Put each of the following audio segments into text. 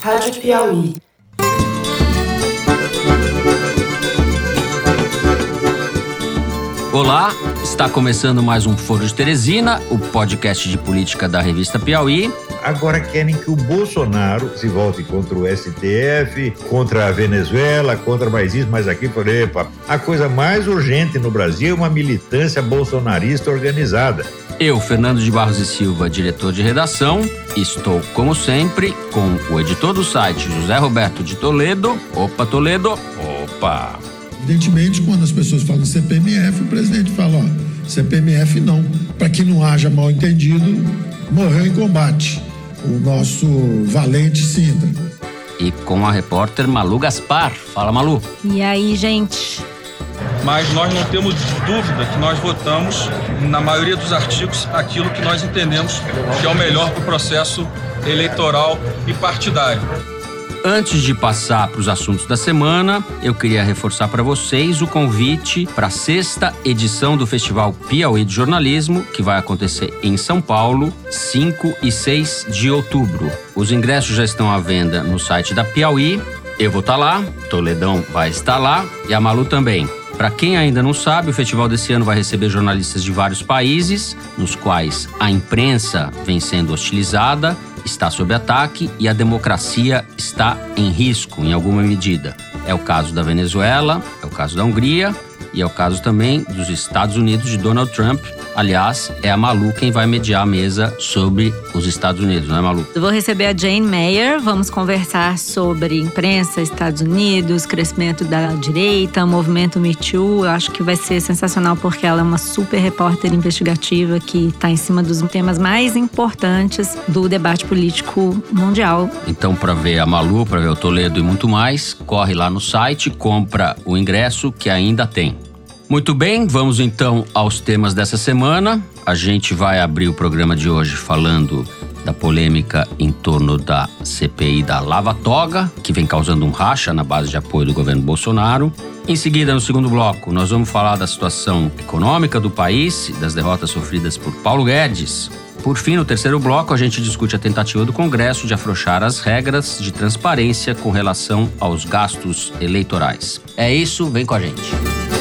Rádio Piauí. Olá, está começando mais um Foro de Teresina, o podcast de política da revista Piauí. Agora querem que o Bolsonaro se volte contra o STF, contra a Venezuela, contra mais isso, mais aquilo. Falei, epa, a coisa mais urgente no Brasil é uma militância bolsonarista organizada. Eu, Fernando de Barros e Silva, diretor de redação, estou, como sempre, com o editor do site, José Roberto de Toledo. Opa, Toledo. Opa. Evidentemente, quando as pessoas falam CPMF, o presidente fala, ó, CPMF não. Para que não haja mal entendido, morreu em combate o nosso valente Sintra. E com a repórter Malu Gaspar. Fala, Malu. E aí, gente? Mas nós não temos dúvida que nós votamos, na maioria dos artigos, aquilo que nós entendemos que é o melhor para o processo eleitoral e partidário. Antes de passar para os assuntos da semana, eu queria reforçar para vocês o convite para a sexta edição do Festival Piauí de Jornalismo, que vai acontecer em São Paulo, 5 e 6 de outubro. Os ingressos já estão à venda no site da Piauí. Eu vou estar lá, Toledão vai estar lá e a Malu também. Para quem ainda não sabe, o festival desse ano vai receber jornalistas de vários países, nos quais a imprensa vem sendo hostilizada, está sob ataque e a democracia está em risco em alguma medida. É o caso da Venezuela, é o caso da Hungria e é o caso também dos Estados Unidos de Donald Trump, Aliás, é a Malu quem vai mediar a mesa sobre os Estados Unidos, não é, Malu? Eu vou receber a Jane Mayer, vamos conversar sobre imprensa, Estados Unidos, crescimento da direita, movimento Me Too. Eu acho que vai ser sensacional porque ela é uma super repórter investigativa que está em cima dos temas mais importantes do debate político mundial. Então, para ver a Malu, para ver o Toledo e muito mais, corre lá no site, compra o ingresso que ainda tem. Muito bem, vamos então aos temas dessa semana. A gente vai abrir o programa de hoje falando da polêmica em torno da CPI da Lava Toga, que vem causando um racha na base de apoio do governo Bolsonaro. Em seguida, no segundo bloco, nós vamos falar da situação econômica do país, das derrotas sofridas por Paulo Guedes. Por fim, no terceiro bloco, a gente discute a tentativa do Congresso de afrouxar as regras de transparência com relação aos gastos eleitorais. É isso, vem com a gente.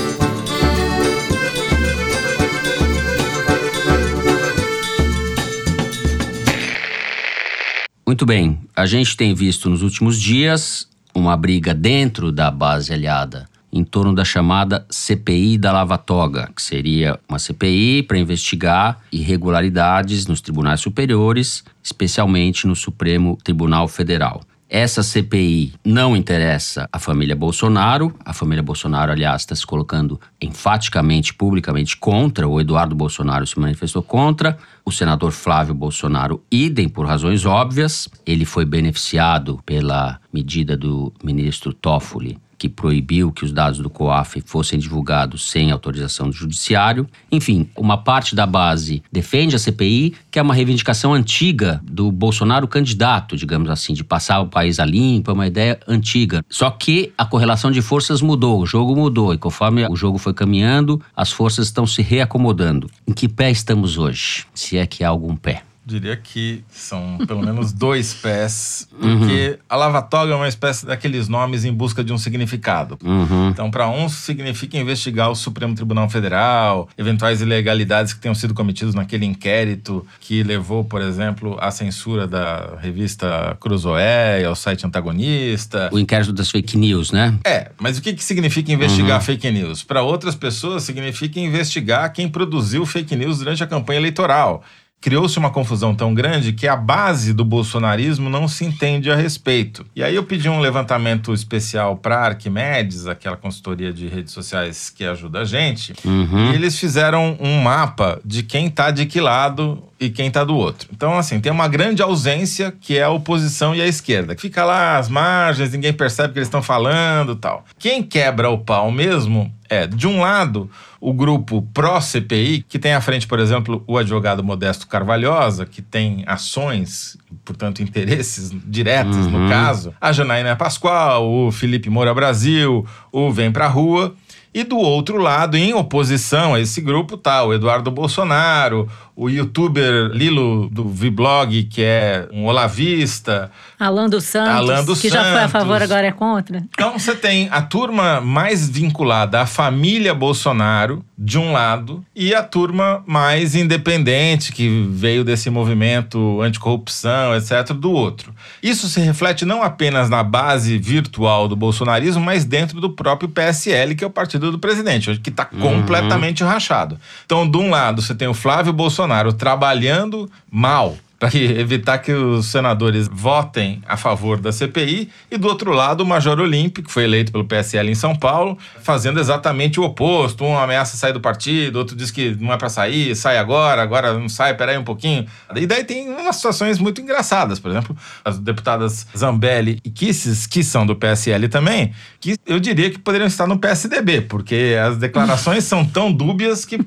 Muito bem, a gente tem visto nos últimos dias uma briga dentro da base aliada em torno da chamada CPI da Lava Toga, que seria uma CPI para investigar irregularidades nos tribunais superiores, especialmente no Supremo Tribunal Federal. Essa CPI não interessa a família Bolsonaro. A família Bolsonaro, aliás, está se colocando enfaticamente, publicamente contra. O Eduardo Bolsonaro se manifestou contra. O senador Flávio Bolsonaro, idem por razões óbvias. Ele foi beneficiado pela medida do ministro Toffoli que proibiu que os dados do COAF fossem divulgados sem autorização do judiciário. Enfim, uma parte da base defende a CPI, que é uma reivindicação antiga do Bolsonaro candidato, digamos assim, de passar o país a limpo, é uma ideia antiga. Só que a correlação de forças mudou, o jogo mudou, e conforme o jogo foi caminhando, as forças estão se reacomodando. Em que pé estamos hoje? Se é que há algum pé diria que são pelo menos dois pés, porque uhum. a lava-toga é uma espécie daqueles nomes em busca de um significado. Uhum. Então, para uns, significa investigar o Supremo Tribunal Federal, eventuais ilegalidades que tenham sido cometidas naquele inquérito que levou, por exemplo, à censura da revista Cruzoé e ao site antagonista. O inquérito das fake news, né? É, mas o que, que significa investigar uhum. fake news? Para outras pessoas, significa investigar quem produziu fake news durante a campanha eleitoral criou-se uma confusão tão grande que a base do bolsonarismo não se entende a respeito. E aí eu pedi um levantamento especial para Arquimedes, aquela consultoria de redes sociais que ajuda a gente, uhum. e eles fizeram um mapa de quem está de que lado e quem está do outro. Então, assim, tem uma grande ausência que é a oposição e a esquerda. Que fica lá às margens, ninguém percebe o que eles estão falando tal. Quem quebra o pau mesmo é, de um lado, o grupo pró-CPI, que tem à frente, por exemplo, o advogado Modesto Carvalhosa, que tem ações, portanto, interesses diretos uhum. no caso, a Janaína Pascoal, o Felipe Moura Brasil, o Vem Pra Rua. E do outro lado, em oposição a esse grupo, tá o Eduardo Bolsonaro, o youtuber Lilo do Vblog, que é um olavista. Alan dos Santos, Alan dos que já foi a Santos. favor, agora é contra. Então você tem a turma mais vinculada à família Bolsonaro, de um lado, e a turma mais independente, que veio desse movimento anticorrupção, etc., do outro. Isso se reflete não apenas na base virtual do bolsonarismo, mas dentro do próprio PSL, que é o partido do presidente, que está completamente rachado. Então, de um lado, você tem o Flávio Bolsonaro trabalhando mal para evitar que os senadores votem a favor da CPI, e do outro lado, o Major Olímpio, que foi eleito pelo PSL em São Paulo, fazendo exatamente o oposto. Um ameaça sair do partido, outro diz que não é para sair, sai agora, agora não sai, peraí um pouquinho. E daí tem umas situações muito engraçadas, por exemplo, as deputadas Zambelli e Kisses, que são do PSL também, que eu diria que poderiam estar no PSDB, porque as declarações são tão dúbias que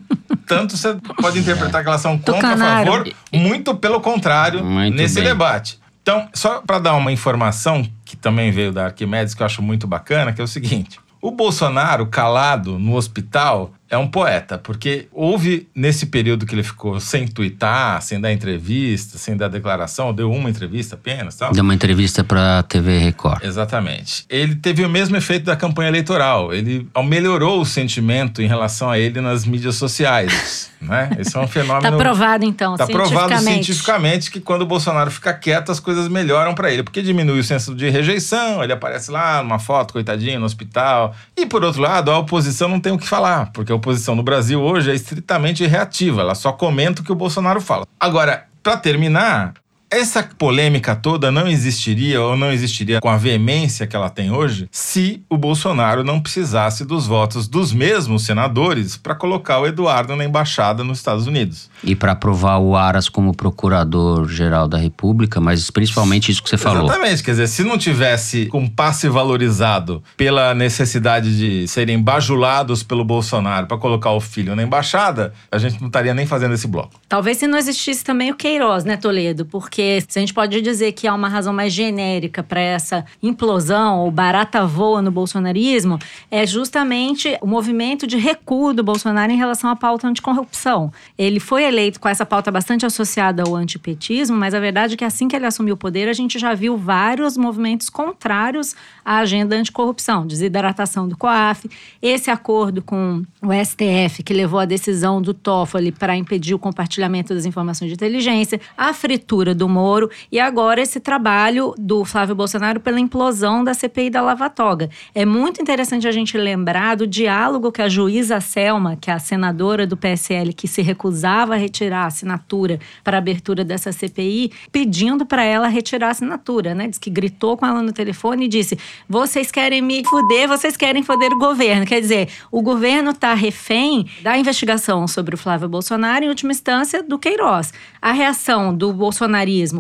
tanto você pode interpretar que elas são contra, a favor, muito pelo contrário Muito nesse bem. debate. Então, só para dar uma informação que também veio da Arquimedes, que eu acho muito bacana, que é o seguinte: o Bolsonaro, calado no hospital, é um poeta, porque houve nesse período que ele ficou sem tuitar, sem dar entrevista, sem dar declaração, deu uma entrevista apenas, tal. Deu uma entrevista pra TV Record. Exatamente. Ele teve o mesmo efeito da campanha eleitoral. Ele melhorou o sentimento em relação a ele nas mídias sociais. né? Esse é um fenômeno. Tá provado, então, Tá provado cientificamente. que quando o Bolsonaro fica quieto, as coisas melhoram pra ele. Porque diminui o senso de rejeição, ele aparece lá numa foto, coitadinho, no hospital. E por outro lado, a oposição não tem o que falar, porque a oposição no Brasil hoje é estritamente reativa, ela só comenta o que o Bolsonaro fala. Agora, pra terminar, essa polêmica toda não existiria ou não existiria com a veemência que ela tem hoje se o Bolsonaro não precisasse dos votos dos mesmos senadores para colocar o Eduardo na embaixada nos Estados Unidos. E pra aprovar o Aras como procurador-geral da República, mas principalmente isso que você falou. Exatamente, quer dizer, se não tivesse com passe valorizado pela necessidade de serem bajulados pelo Bolsonaro para colocar o filho na embaixada, a gente não estaria nem fazendo esse bloco. Talvez se não existisse também o Queiroz, né, Toledo? Porque se a gente pode dizer que há uma razão mais genérica para essa implosão ou barata voa no bolsonarismo, é justamente o movimento de recuo do Bolsonaro em relação à pauta anticorrupção. Ele foi eleito com essa pauta bastante associada ao antipetismo, mas a verdade é que assim que ele assumiu o poder, a gente já viu vários movimentos contrários à agenda anticorrupção, desidratação do COAF, esse acordo com o STF que levou à decisão do Toffoli para impedir o compartilhamento das informações de inteligência, a fritura do Moro e agora esse trabalho do Flávio Bolsonaro pela implosão da CPI da Lava Toga. É muito interessante a gente lembrar do diálogo que a juíza Selma, que é a senadora do PSL que se recusava a retirar a assinatura para a abertura dessa CPI, pedindo para ela retirar a assinatura, né? Diz que gritou com ela no telefone e disse: "Vocês querem me fuder, vocês querem foder o governo". Quer dizer, o governo está refém da investigação sobre o Flávio Bolsonaro, em última instância, do Queiroz. A reação do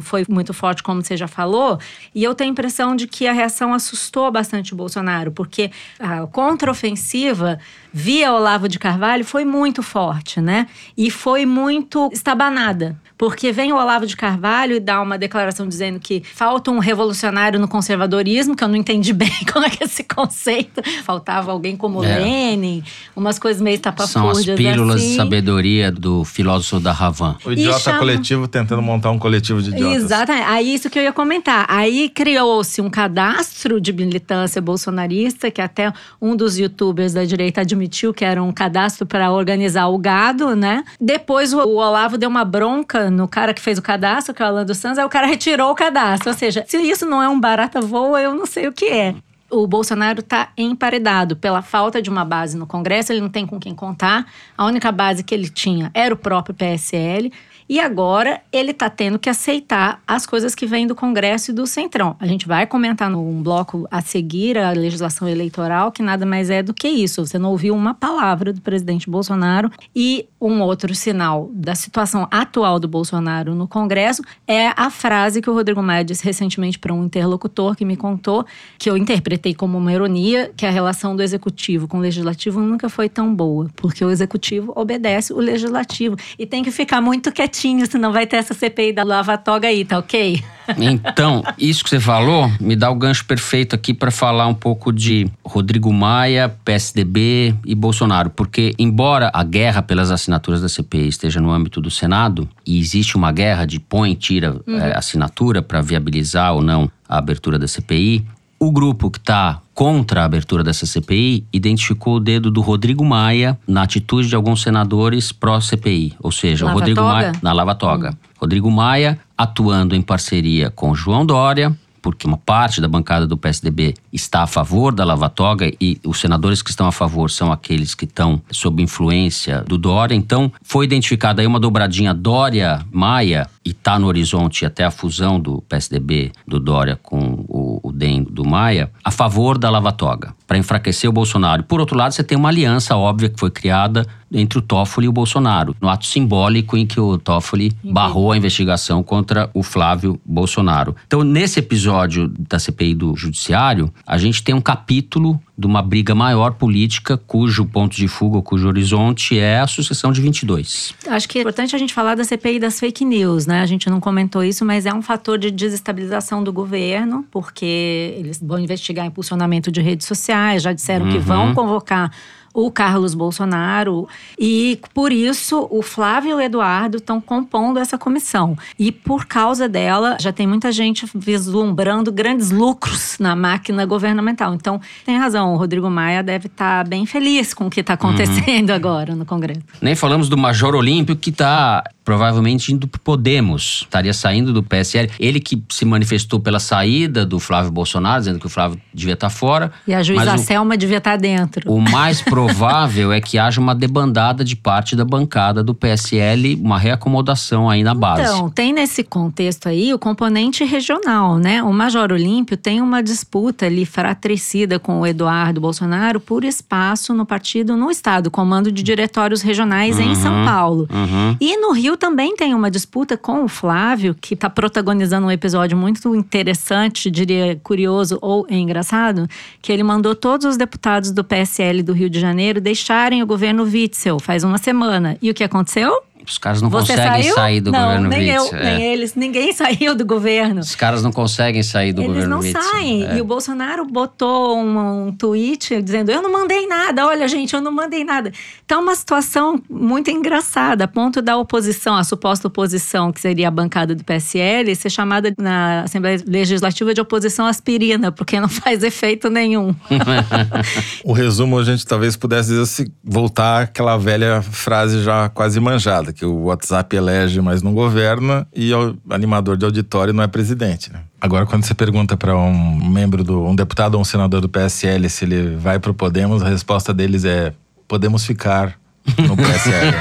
foi muito forte, como você já falou, e eu tenho a impressão de que a reação assustou bastante o Bolsonaro, porque a contraofensiva via Olavo de Carvalho foi muito forte, né? E foi muito estabanada. Porque vem o Olavo de Carvalho e dá uma declaração dizendo que falta um revolucionário no conservadorismo, que eu não entendi bem como é que é esse conceito. Faltava alguém como É. Lenin, umas coisas meio São as tapafúrdias pílulas de assim. sabedoria do filósofo da Havan. O idiota chama- coletivo tentando montar um coletivo de idiotas. Exatamente. Aí isso que eu ia comentar. Aí criou-se um cadastro de militância bolsonarista, que até um dos youtubers da direita admitiu que era um cadastro para organizar o gado, né? Depois o Olavo deu uma bronca no cara que fez o cadastro, que é o Alan dos Santos, aí o cara retirou o cadastro. Ou seja, se isso não é um barata voa, eu não sei o que é. O Bolsonaro está emparedado pela falta de uma base no Congresso, ele não tem com quem contar. A única base que ele tinha era o próprio PSL. E agora ele está tendo que aceitar as coisas que vêm do Congresso e do Centrão. A gente vai comentar num bloco a seguir a legislação eleitoral, que nada mais é do que isso. Você não ouviu uma palavra do presidente Bolsonaro. E um outro sinal da situação atual do Bolsonaro no Congresso é a frase que o Rodrigo Maia disse recentemente para um interlocutor que me contou, que eu interpretei como uma ironia que a relação do executivo com o legislativo nunca foi tão boa, porque o executivo obedece o legislativo e tem que ficar muito quietinho, senão vai ter essa CPI da Lava Toga aí, tá ok? Então, isso que você falou me dá o gancho perfeito aqui para falar um pouco de Rodrigo Maia, PSDB e Bolsonaro, porque embora a guerra pelas assinaturas da CPI esteja no âmbito do Senado e existe uma guerra de põe e tira uhum. é, assinatura para viabilizar ou não a abertura da CPI, o grupo que está contra a abertura dessa CPI identificou o dedo do Rodrigo Maia na atitude de alguns senadores pró-CPI, ou seja, Lava o Rodrigo toga? Maia na Lava Toga. Hum. Rodrigo Maia atuando em parceria com João Dória, porque uma parte da bancada do PSDB está a favor da Lava Toga e os senadores que estão a favor são aqueles que estão sob influência do Dória. Então, foi identificada aí uma dobradinha Dória-Maia e está no horizonte até a fusão do PSDB do Dória com o, o DEM do Maia a favor da Lava Toga, para enfraquecer o Bolsonaro. Por outro lado, você tem uma aliança óbvia que foi criada entre o Toffoli e o Bolsonaro, no ato simbólico em que o Toffoli barrou a investigação contra o Flávio Bolsonaro. Então, nesse episódio da CPI do Judiciário, a gente tem um capítulo de uma briga maior política, cujo ponto de fuga, cujo horizonte é a sucessão de 22. Acho que é importante a gente falar da CPI das fake news, né? A gente não comentou isso, mas é um fator de desestabilização do governo, porque eles vão investigar impulsionamento de redes sociais, já disseram que vão convocar o Carlos Bolsonaro. E por isso o Flávio e o Eduardo estão compondo essa comissão. E por causa dela, já tem muita gente vislumbrando grandes lucros na máquina governamental. Então, tem razão, o Rodrigo Maia deve estar bem feliz com o que está acontecendo agora no Congresso. Nem falamos do Major Olímpio, que está provavelmente indo pro Podemos, estaria saindo do PSL. Ele que se manifestou pela saída do Flávio Bolsonaro, dizendo que o Flávio devia estar fora. E a juíza Selma devia estar dentro. O mais provável é que haja uma debandada de parte da bancada do PSL, uma reacomodação aí na base. Então, tem nesse contexto aí o componente regional, né? O Major Olímpio tem uma disputa ali fratricida com o Eduardo Bolsonaro por espaço no partido no estado, comando de diretórios regionais em São Paulo. Uhum. E no Rio também tem uma disputa com o Flávio, que está protagonizando um episódio muito interessante, diria curioso ou engraçado, que ele mandou todos os deputados do PSL do Rio de Janeiro deixarem o governo Witzel faz uma semana. E o que aconteceu? Os caras não Você conseguem saiu? sair do não, governo nem Witzel. eu, é. nem eles, ninguém saiu do governo. Os caras não conseguem sair do Eles governo não Witzel. saem. É. E o Bolsonaro botou um, um tweet dizendo: Eu não mandei nada, olha, gente, eu não mandei nada. Então, é uma situação muito engraçada, a ponto da oposição, a suposta oposição, que seria a bancada do PSL, ser chamada na Assembleia Legislativa de oposição aspirina, porque não faz efeito nenhum. O resumo a gente talvez pudesse dizer se voltar àquela velha frase já quase manjada, que o WhatsApp elege, mas não governa, e o animador de auditório não é presidente. né? Agora, quando você pergunta para um membro do um deputado ou um senador do PSL se ele vai pro Podemos, a resposta deles é: podemos ficar no PSL.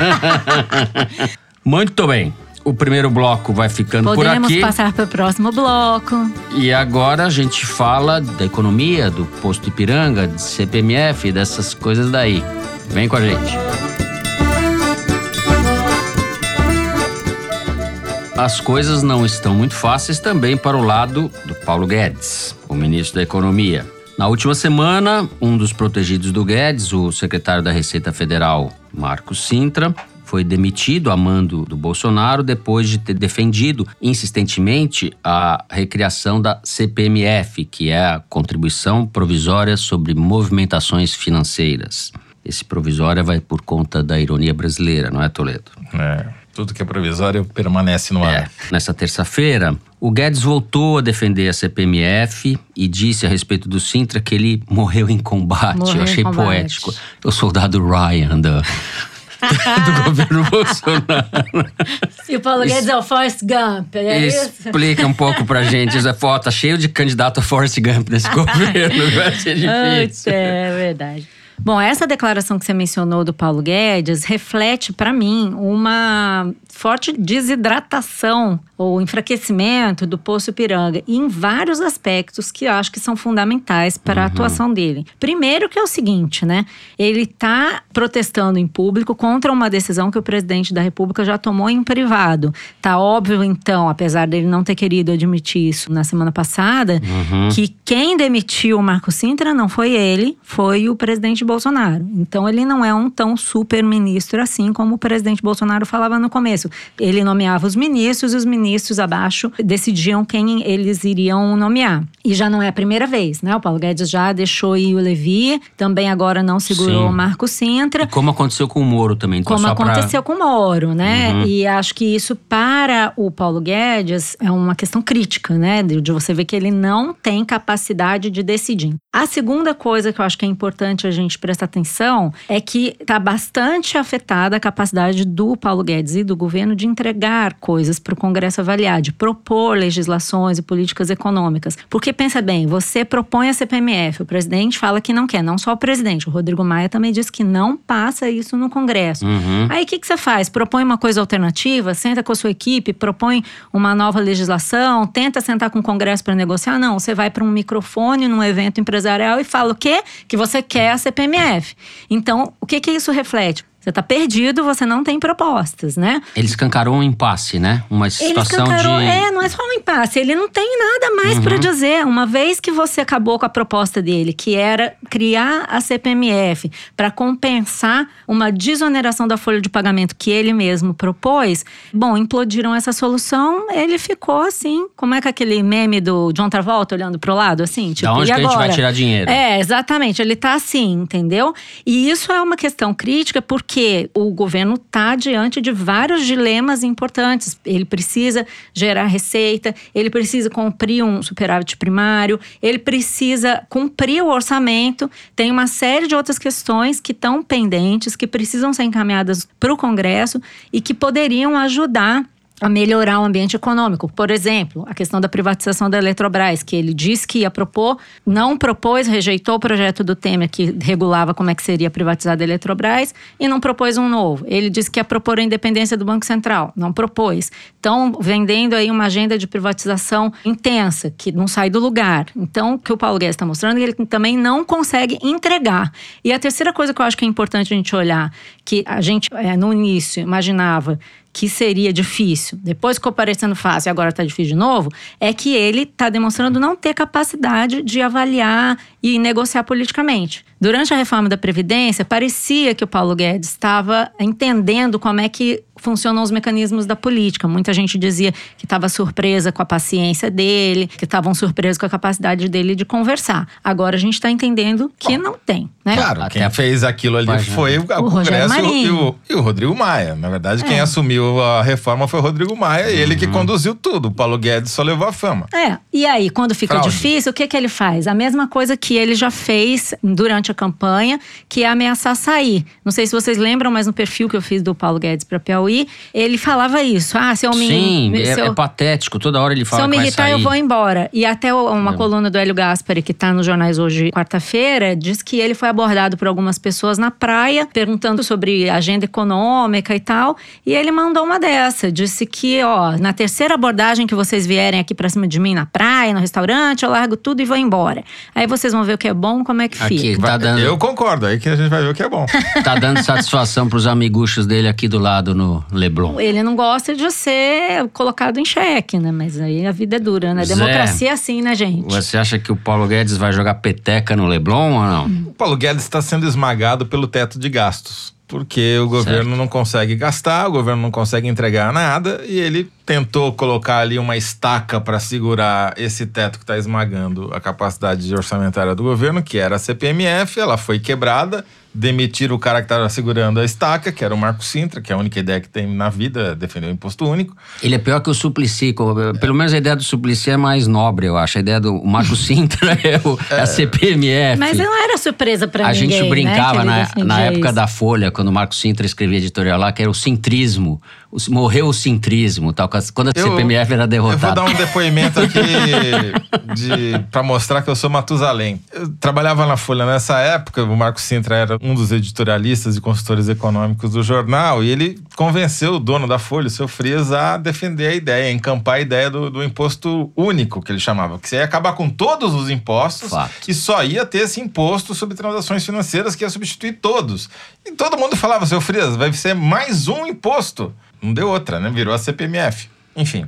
Muito bem. O primeiro bloco vai ficando por Podemos aqui. passar para o próximo bloco. E agora a gente fala da economia, do posto Ipiranga, de CPMF, dessas coisas daí. Vem com a gente. As coisas não estão muito fáceis também para o lado do Paulo Guedes, o ministro da Economia. Na última semana, um dos protegidos do Guedes, o secretário da Receita Federal, Marcos Sintra, foi demitido a mando do Bolsonaro depois de ter defendido insistentemente a recriação da CPMF, que é a Contribuição Provisória sobre Movimentações Financeiras. Esse provisória vai por conta da ironia brasileira, não é, Toledo? É, tudo que é provisório permanece no ar. É. Nessa terça-feira, o Guedes voltou a defender a CPMF e disse a respeito do Sintra que ele morreu em combate. Morreu Eu achei combate. poético. O soldado Ryan do, do governo Bolsonaro. E o Paulo Guedes é o Forrest Gump, é isso? Explica um pouco pra gente. Essa foto tá cheio de candidato a Forrest Gump nesse governo. Vai ser Putz, difícil. É verdade. Bom, essa declaração que você mencionou do Paulo Guedes reflete para mim uma forte desidratação o enfraquecimento do Poço Ipiranga em vários aspectos que eu acho que são fundamentais para a atuação dele. Primeiro que é o seguinte, né? Ele está protestando em público contra uma decisão que o presidente da República já tomou em privado. Tá óbvio, então, apesar dele não ter querido admitir isso na semana passada, que quem demitiu o Marco Sintra não foi ele, foi o presidente Bolsonaro. Então ele não é um tão super ministro assim como o presidente Bolsonaro falava no começo. Ele nomeava os ministros e os ministros abaixo decidiam quem eles iriam nomear. E já não é a primeira vez, né? O Paulo Guedes já deixou ir o Levi, também agora não segurou Sim. o Marco Sintra. E como aconteceu com o Moro também. Então, Como só pra- aconteceu com o Moro, né? Uhum. E acho que isso para o Paulo Guedes é uma questão crítica, né? De, de você ver que ele não tem capacidade de decidir. A segunda coisa que eu acho que é importante a gente prestar atenção é que está bastante afetada a capacidade do Paulo Guedes e do governo de entregar coisas para o Congresso avaliar, de propor legislações e políticas econômicas. Porque pensa bem, você propõe a CPMF, o presidente fala que não quer, não só o presidente, o Rodrigo Maia também disse que não passa isso no Congresso. Uhum. Aí o que, que você faz? Propõe uma coisa alternativa, senta com a sua equipe, propõe uma nova legislação, tenta sentar com o Congresso para negociar. Não, você vai para um microfone num evento empresarial e fala o quê? Que você quer a CPMF. Então, o que, que isso reflete? Você está perdido, você não tem propostas, né? Ele escancarou um impasse, né? Uma situação escancarou, de. é, não é só um impasse, ele não tem nada mais Uhum. para dizer. Uma vez que você acabou com a proposta dele, que era criar a CPMF para compensar uma desoneração da folha de pagamento que ele mesmo propôs, bom, implodiram essa solução, ele ficou assim, como é que aquele meme do John Travolta olhando pro lado, assim, tipo, da onde que a gente vai agora? tirar dinheiro? É, exatamente. Ele tá assim, entendeu? E isso é uma questão crítica porque o governo tá diante de vários dilemas importantes. Ele precisa gerar receita, ele precisa cumprir um superávit primário, ele precisa cumprir o orçamento. Tem uma série de outras questões que estão pendentes, que precisam ser encaminhadas para o Congresso e que poderiam ajudar a melhorar o ambiente econômico. Por exemplo, a questão da privatização da Eletrobras, que ele disse que ia propor, não propôs, rejeitou o projeto do Temer que regulava como é que seria privatizada a Eletrobras e não propôs um novo. Ele disse que ia propor a independência do Banco Central, não propôs. Então, vendendo aí uma agenda de privatização intensa, que não sai do lugar. Então, o que o Paulo Guedes está mostrando é que ele também não consegue entregar. E a terceira coisa que eu acho que é importante a gente olhar, que a gente, é, no início, imaginava que seria difícil, depois ficou parecendo fácil e agora está difícil de novo, é que ele está demonstrando não ter capacidade de avaliar e negociar politicamente. Durante a reforma da Previdência, parecia que o Paulo Guedes estava entendendo como é que funcionam os mecanismos da política. Muita gente dizia que estava surpresa com a paciência dele, que estavam surpresos com a capacidade dele de conversar. Agora a gente está entendendo que não tem, né? Claro, quem fez aquilo ali foi o, Rogério Congresso e o, e o- o Rodrigo Maia. Na verdade, quem É. assumiu a reforma foi o Rodrigo Maia e ele que conduziu tudo. O Paulo Guedes só levou a fama. É, e aí, quando fica Fraude. difícil, o que, que ele faz? A mesma coisa que ele já fez durante a campanha, que é ameaçar sair. Não sei se vocês lembram, mas no perfil que eu fiz do Paulo Guedes para Piauí, ele falava isso. Ah, se eu me. Sim, me- é, se eu- é patético. Toda hora ele se fala eu me irritar, sair. eu vou embora. E até uma É. coluna do Hélio Gaspari, que tá nos jornais hoje, quarta-feira, diz que ele foi abordado por algumas pessoas na praia, perguntando sobre agenda econômica e tal. E ele mandou uma dessa. Disse que, ó, na terceira abordagem que vocês vierem aqui pra cima de mim na praia, no restaurante, eu largo tudo e vou embora. Aí vocês vão ver o que é bom, como é que Aqui, fica. tá dando, Eu concordo, aí que a gente vai ver o que é bom. tá dando satisfação pros amiguchos dele aqui do lado no Leblon. Ele não gosta de ser colocado em xeque, né? Mas aí a vida é dura, né? Zé. Democracia é assim, né, gente? Você acha que o Paulo Guedes vai jogar peteca no Leblon ou não? O Paulo Guedes está sendo esmagado pelo teto de gastos. Porque o governo não consegue gastar, o governo não consegue entregar nada e ele tentou colocar ali uma estaca para segurar esse teto que está esmagando a capacidade orçamentária do governo, que era a CPMF. Ela foi quebrada, demitiram o cara que estava segurando a estaca, que era o Marco Sintra, que é a única ideia que tem na vida, é defender o imposto único. Ele é pior que o Suplicy. Pelo menos a ideia do Suplicy é mais nobre, eu acho. A ideia do Marco Sintra é, o, é a CPMF. Mas não era surpresa pra A ninguém, gente brincava né, que ele na, na época isso. da Folha, quando o Marco Sintra escrevia editorial lá, que era o centrismo. O- morreu o centrismo, tal, quando a Eu- CPMF era Eu vou derrotada. dar um depoimento aqui de, para mostrar que eu sou Matusalém. Eu trabalhava na Folha nessa época, o Marco Sintra era um dos editorialistas e consultores econômicos do jornal, e ele convenceu o dono da Folha, o seu Frias, a defender a ideia, a encampar a ideia do, do imposto único, que ele chamava, que você ia acabar com todos os impostos Fato. e só ia ter esse imposto sobre transações financeiras que ia substituir todos. E todo mundo falava, seu Frias, vai ser mais um imposto. Não deu outra, né? Virou a CPMF. Enfim.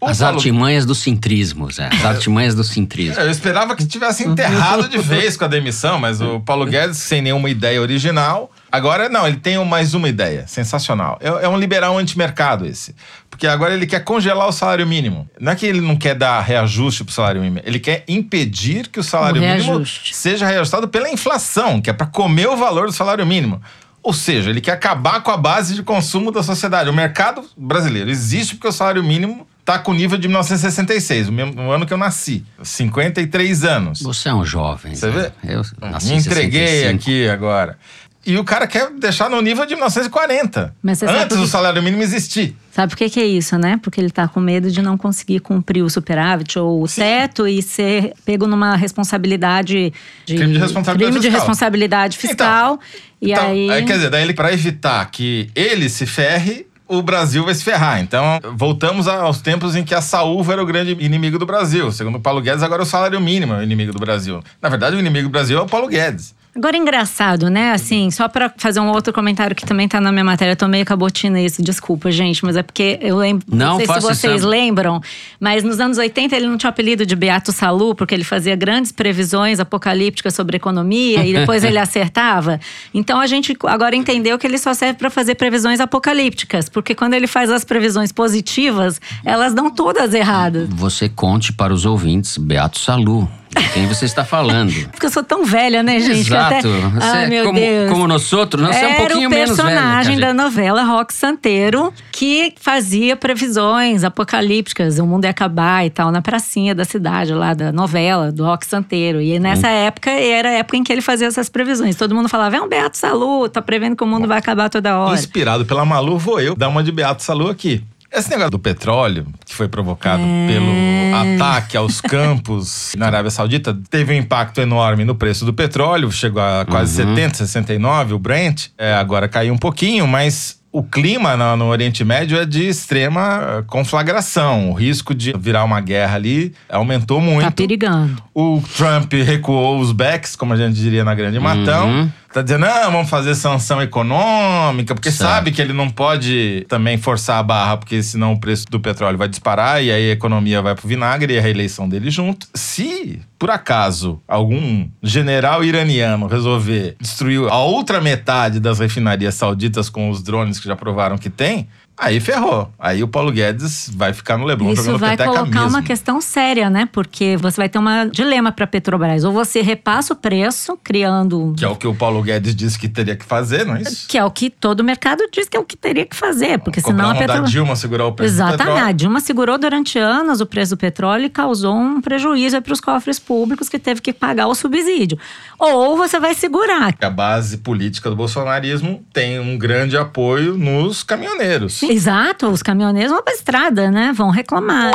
O As Paulo- artimanhas do cintrismo, Zé. As artimanhas do cintrismo. eu esperava que tivesse enterrado de vez com a demissão, mas o Paulo Guedes, sem nenhuma ideia original. Agora, não, ele tem mais uma ideia sensacional. É, é um liberal antimercado esse. Porque agora ele quer congelar o salário mínimo. Não é que ele não quer dar reajuste pro salário mínimo, ele quer impedir que o salário O mínimo seja reajustado pela inflação, que é para comer o valor do salário mínimo. Ou seja, ele quer acabar com a base de consumo da sociedade. O mercado brasileiro existe porque o salário mínimo está com o nível de 1966, o mesmo ano que eu nasci. 53 anos. Você é um jovem. Você Zé. vê? Eu nasci Me entreguei 65. aqui agora. E o cara quer deixar no nível de 1940. Mas antes do que- salário mínimo existir. Sabe por que, que é isso, né? Porque ele tá com medo de não conseguir cumprir o superávit ou o teto e ser pego numa responsabilidade de. Crime de responsabilidade crime de fiscal. responsabilidade fiscal. e Então, aí. Quer dizer, daí ele, pra evitar que ele se ferre, o Brasil vai se ferrar. Então, voltamos aos tempos em que a saúva era o grande inimigo do Brasil. Segundo o Paulo Guedes, agora o salário mínimo é o inimigo do Brasil. Na verdade, o inimigo do Brasil é o Paulo Guedes. Agora é engraçado, né? Assim, só pra fazer um outro comentário que também tá na minha matéria, eu tô meio cabotina isso, desculpa, gente, mas é porque eu lembro. Não sei se vocês isso. lembram, mas nos anos 80 ele não tinha o apelido de Beato Salu, porque ele fazia grandes previsões apocalípticas sobre economia e depois ele acertava. Então a gente agora entendeu que ele só serve pra fazer previsões apocalípticas, porque quando ele faz as previsões positivas, elas dão todas erradas. Você conte para os ouvintes, Beato Salu, de quem você está falando. Porque eu sou tão velha, né, gente? Exato. Até... Você Ai, é meu como, Deus. como nós outros, nós somos um Era pouquinho o menos velho. que a personagem gente. da novela Rock Santeiro que fazia previsões apocalípticas, o mundo ia acabar e tal, na pracinha da cidade lá da novela do Rock Santeiro. E nessa época era a época em que ele fazia essas previsões. Todo mundo falava: é um Beato Salu, tá prevendo que o mundo vai acabar toda hora. Inspirado pela Malu, vou eu dar uma de Beato Salu aqui. Esse negócio do petróleo, foi provocado É. pelo ataque aos campos na Arábia Saudita, teve um impacto enorme no preço do petróleo, chegou a quase 70, 69, o Brent. É, agora caiu um pouquinho, mas o clima no, no Oriente Médio é de extrema eh, conflagração. O risco de virar uma guerra ali aumentou muito. Tá perigando. O Trump recuou os backs, como a gente diria na Grande Matão. Uhum. Tá dizendo, não, vamos fazer sanção econômica, porque Certo. sabe que ele não pode também forçar a barra, porque senão o preço do petróleo vai disparar e aí a economia vai pro vinagre e a reeleição dele junto. Se, por acaso, algum general iraniano resolver destruir a outra metade das refinarias sauditas com os drones que já provaram que tem, aí ferrou. Aí o Paulo Guedes vai ficar no Leblon Isso jogando vai colocar mesmo. uma questão séria, né? Porque você vai ter um dilema para Petrobras. Ou você repassa o preço, criando Que é o que o Paulo Guedes disse que teria que fazer, não é isso? Que é o que todo mercado diz que é o que teria que fazer, porque Cobrar senão a da Petrobras. Dilma segurar o preço do Exatamente. A. Dilma segurou durante anos o preço do petróleo e causou um prejuízo para os cofres públicos que teve que pagar o subsídio. Ou você vai segurar. A base política do bolsonarismo tem um grande apoio nos caminhoneiros. Exato, os caminhoneiros vão para a estrada, né? Vão reclamar.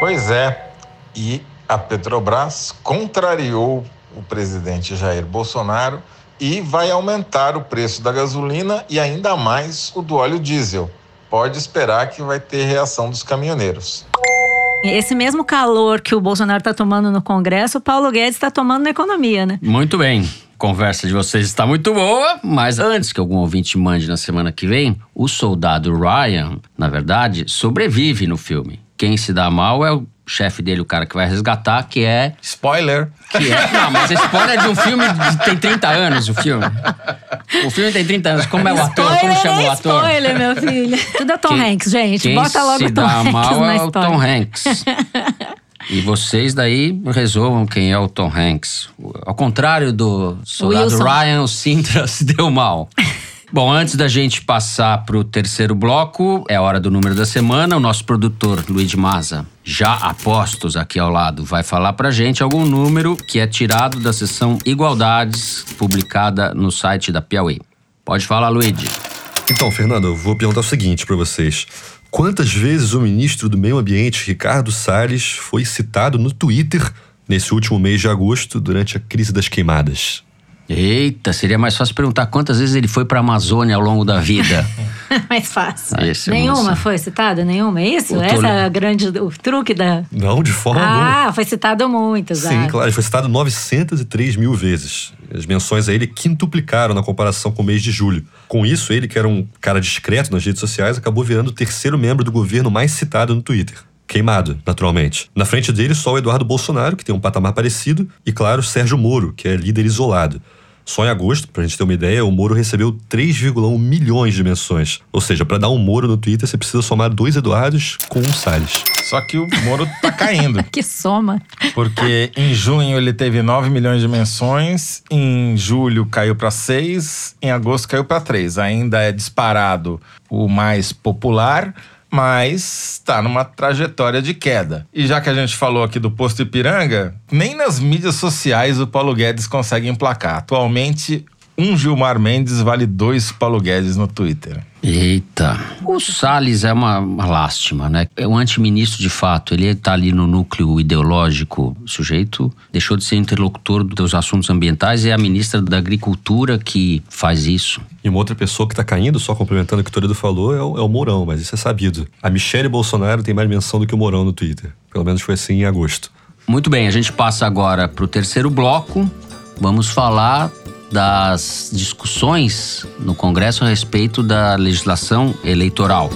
Pois é, e a Petrobras contrariou o presidente Jair Bolsonaro e vai aumentar o preço da gasolina e ainda mais o do óleo diesel. Pode esperar que vai ter reação dos caminhoneiros. Esse mesmo calor que o Bolsonaro está tomando no Congresso, o Paulo Guedes está tomando na economia, né? Muito bem. Conversa de vocês está muito boa, mas antes que algum ouvinte mande na semana que vem, o soldado Ryan, na verdade, sobrevive no filme. Quem se dá mal é o chefe dele, o cara que vai resgatar, que é. Spoiler. Que é não, mas esse spoiler é de um filme que tem 30 anos, o filme. O filme tem 30 anos. Como é o ator? Como Spoiler chama o é ator? spoiler, meu filho. Tudo é Tom Quem- Hanks, gente. Quem Bota logo o Tom dá Hanks mal na é o. Tom Hanks. E vocês daí resolvam quem é o Tom Hanks. Ao contrário do soldado Wilson. Ryan, o Sintra se deu mal. Bom, antes da gente passar para o terceiro bloco, é a hora do número da semana. O nosso produtor, Luiz Maza, já apostos aqui ao lado, vai falar pra gente algum número que é tirado da seção Igualdades, publicada no site da Piauí. Pode falar, Luigi. Então, Fernando, eu vou perguntar o seguinte pra vocês. Quantas vezes o ministro do Meio Ambiente, Ricardo Salles, foi citado no Twitter nesse último mês de agosto, durante a crise das queimadas? Eita, seria mais fácil perguntar quantas vezes ele foi para a Amazônia ao longo da vida. Mais fácil. Esse é Nenhuma moça. foi citada? Nenhuma? É isso? Tô Essa é a grande, o truque da. Não, de forma alguma. Ah, foi citado muitas. Sim, ah. claro, ele foi citado 903 mil vezes. As menções a ele quintuplicaram na comparação com o mês de julho. Com isso, ele, que era um cara discreto nas redes sociais, acabou virando o terceiro membro do governo mais citado no Twitter. Queimado, naturalmente. Na frente dele, só o Eduardo Bolsonaro, que tem um patamar parecido, e, claro, Sérgio Moro, que é líder isolado. Só em agosto, pra gente ter uma ideia, o Moro recebeu 3,1 milhões de menções. Ou seja, pra dar um Moro no Twitter, você precisa somar dois Eduardos com um Salles. Só que o Moro tá caindo. Que soma. Porque em junho ele teve 9 milhões de menções, em julho caiu para 6, em agosto caiu para 3. Ainda é disparado o mais popular, mas está numa trajetória de queda. E já que a gente falou aqui do posto Ipiranga, nem nas mídias sociais o Paulo Guedes consegue emplacar. Atualmente, um Gilmar Mendes vale dois Paulo Guedes no Twitter. Eita. O Salles é uma, uma lástima, né? É um antiministro de fato. Ele tá ali no núcleo ideológico. O sujeito deixou de ser interlocutor dos assuntos ambientais e é a ministra da Agricultura que faz isso. E uma outra pessoa que tá caindo, só complementando o que o Toledo falou, é o, é o Mourão, mas isso é sabido. A Michelle Bolsonaro tem mais menção do que o Mourão no Twitter. Pelo menos foi assim em agosto. Muito bem, a gente passa agora para o terceiro bloco. Vamos falar das discussões no Congresso a respeito da legislação eleitoral.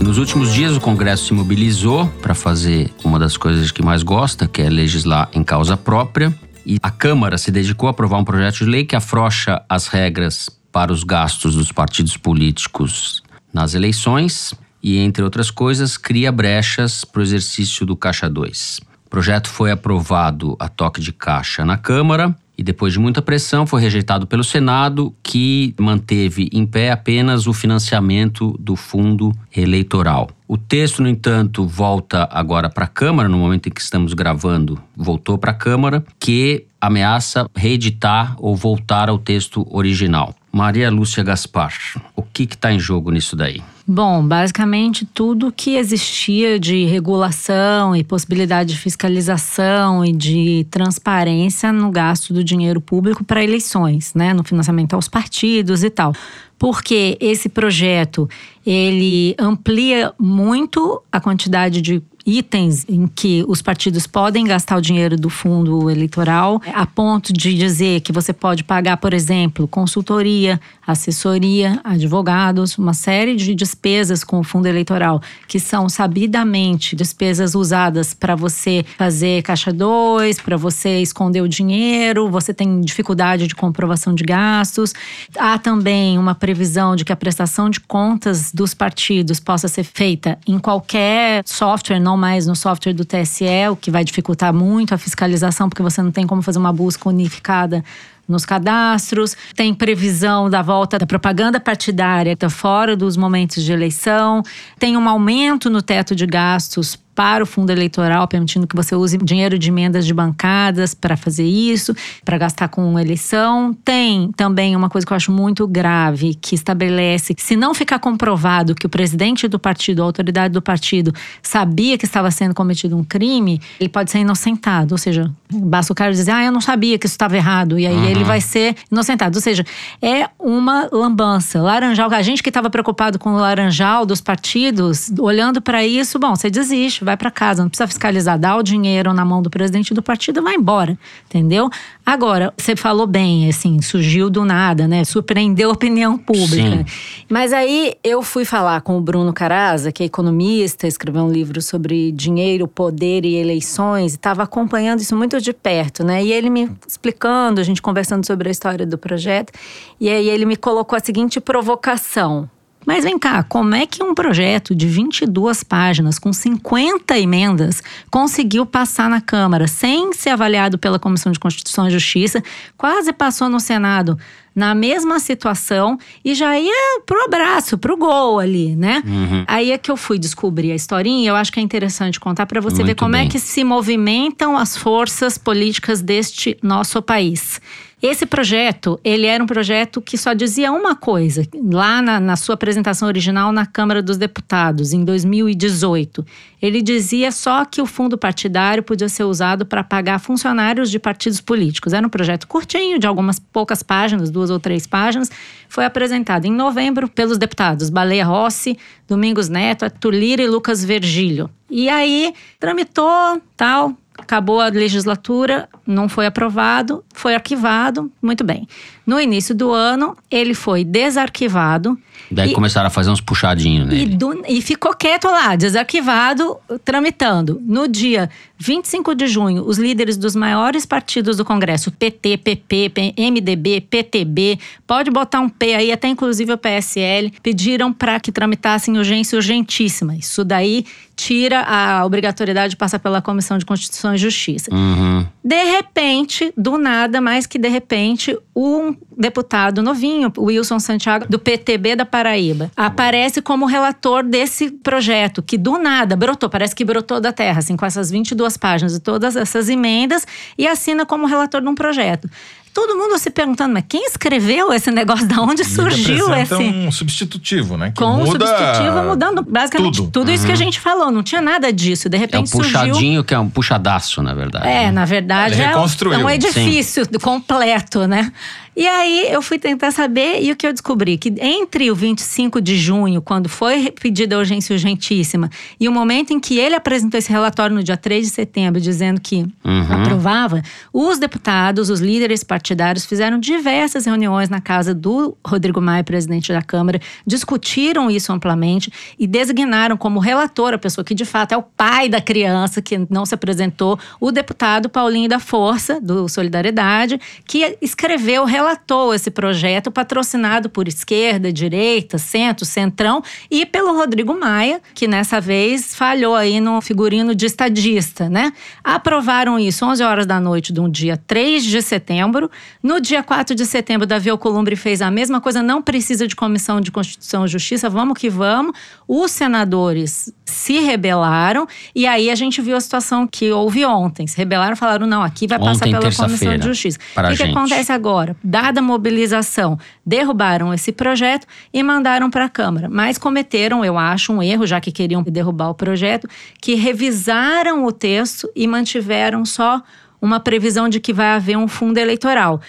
Nos últimos dias, o Congresso se mobilizou para fazer uma das coisas que mais gosta, que é legislar em causa própria. E a Câmara se dedicou a aprovar um projeto de lei que afrouxa as regras para os gastos dos partidos políticos nas eleições e, entre outras coisas, cria brechas para o exercício do Caixa 2. Projeto foi aprovado a toque de caixa na Câmara e, depois de muita pressão, foi rejeitado pelo Senado, que manteve em pé apenas o financiamento do fundo eleitoral. O texto, no entanto, volta agora para a Câmara, no momento em que estamos gravando, voltou para a Câmara, que ameaça reeditar ou voltar ao texto original. Maria Lúcia Gaspar, o que está em jogo nisso daí? Bom, basicamente tudo que existia de regulação e possibilidade de fiscalização e de transparência no gasto do dinheiro público para eleições, né, no financiamento aos partidos e tal. Porque esse projeto, ele amplia muito a quantidade de itens em que os partidos podem gastar o dinheiro do fundo eleitoral, a ponto de dizer que você pode pagar, por exemplo, consultoria, assessoria, advogados, uma série de despesas com o fundo eleitoral que são sabidamente despesas usadas para você fazer caixa 2, para você esconder o dinheiro, você tem dificuldade de comprovação de gastos. Há também uma previsão de que a prestação de contas dos partidos possa ser feita em qualquer software, não mais no software do TSE, o que vai dificultar muito a fiscalização, porque você não tem como fazer uma busca unificada nos cadastros, tem previsão da volta da propaganda partidária fora dos momentos de eleição, tem um aumento no teto de gastos para o fundo eleitoral, permitindo que você use dinheiro de emendas de bancadas para fazer isso, para gastar com eleição. Tem também uma coisa que eu acho muito grave, que estabelece que se não ficar comprovado que o presidente do partido, a autoridade do partido, sabia que estava sendo cometido um crime, ele pode ser inocentado. Ou seja, basta o cara dizer, ah, eu não sabia que isso estava errado. E aí ele vai ser inocentado. Ou seja, é uma lambança. Laranjal, a gente que estava preocupado com o laranjal dos partidos, olhando para isso, bom, você desiste, vai para casa, não precisa fiscalizar, dá o dinheiro na mão do presidente do partido e vai embora, entendeu? Agora, você falou bem, assim, surgiu do nada, né? Surpreendeu a opinião pública. Mas aí eu fui falar com o Bruno Caraza, que é economista, escreveu um livro sobre dinheiro, poder e eleições, estava acompanhando isso muito de perto, né? E ele me explicando, a gente conversando sobre a história do projeto, e aí ele me colocou a seguinte provocação. Mas vem cá, como é que um projeto de 22 páginas, com 50 emendas, conseguiu passar na Câmara sem ser avaliado pela Comissão de Constituição e Justiça? Quase passou no Senado na mesma situação e já ia pro abraço, pro gol ali, né? Aí é que eu fui descobrir a historinha e eu acho que é interessante contar para você ver Muito como é bem. que se movimentam as forças políticas deste nosso país. Esse projeto, ele era um projeto que só dizia uma coisa, lá na, na, sua apresentação original na Câmara dos Deputados, em 2018. Ele dizia só que o fundo partidário podia ser usado para pagar funcionários de partidos políticos. Era um projeto curtinho, de algumas poucas páginas, duas ou três páginas. Foi apresentado em novembro pelos deputados Baleia Rossi, Domingos Neto, Arthur Lira e Lucas Vergílio. E aí, tramitou, tal, acabou a legislatura, não foi aprovado, foi arquivado, muito bem. No início do ano, ele foi desarquivado. Daí e, começaram a fazer uns puxadinhos nele. E, do, e ficou quieto lá, desarquivado, tramitando. No dia 25 de junho, os líderes dos maiores partidos do Congresso, PT, PP, MDB, PTB, pode botar um P aí, até inclusive o PSL, pediram para que tramitassem urgência urgentíssima. Isso daí tira a obrigatoriedade de passar pela Comissão de Constituição e Justiça. Uhum. De repente, do nada, mais que de repente, um deputado novinho, Wilson Santiago, do PTB da Paraíba, aparece como relator desse projeto, que do nada brotou, parece que brotou da terra, assim, com essas 22 páginas e todas essas emendas, e assina como relator de um projeto todo mundo se perguntando, mas quem escreveu esse negócio? Da onde surgiu esse? um substitutivo, né? Que Com um substitutivo mudando basicamente tudo, tudo isso uhum. que a uhum. gente falou. Não tinha nada disso. De repente é um puxadinho surgiu... que é um puxadaço, na verdade. É, na verdade é, é um edifício Sim. completo, né? E aí eu fui tentar saber e o que eu descobri que entre o 25 de junho, quando foi pedida a urgência urgentíssima, e o momento em que ele apresentou esse relatório no dia 3 de setembro, dizendo que uhum. aprovava, os deputados, os líderes partidários fizeram diversas reuniões na casa do Rodrigo Maia, presidente da Câmara, discutiram isso amplamente e designaram como relator a pessoa que de fato é o pai da criança que não se apresentou, o deputado Paulinho da Força, do Solidariedade, que escreveu o relatou esse projeto patrocinado por esquerda, direita, centro, centrão e pelo Rodrigo Maia, que nessa vez falhou aí no figurino de estadista, né? Aprovaram isso 11 horas da noite do dia 3 de setembro. No dia 4 de setembro, Davi Alcolumbre fez a mesma coisa, não precisa de comissão de Constituição e Justiça, vamos que vamos. Os senadores se rebelaram e aí a gente viu a situação que houve ontem. Se rebelaram, falaram: não, aqui vai ontem, passar pela Comissão de Justiça. O que, que acontece agora? Dada a mobilização, derrubaram esse projeto e mandaram para a Câmara. Mas cometeram, eu acho, um erro, já que queriam derrubar o projeto, que revisaram o texto e mantiveram só uma previsão de que vai haver um fundo eleitoral.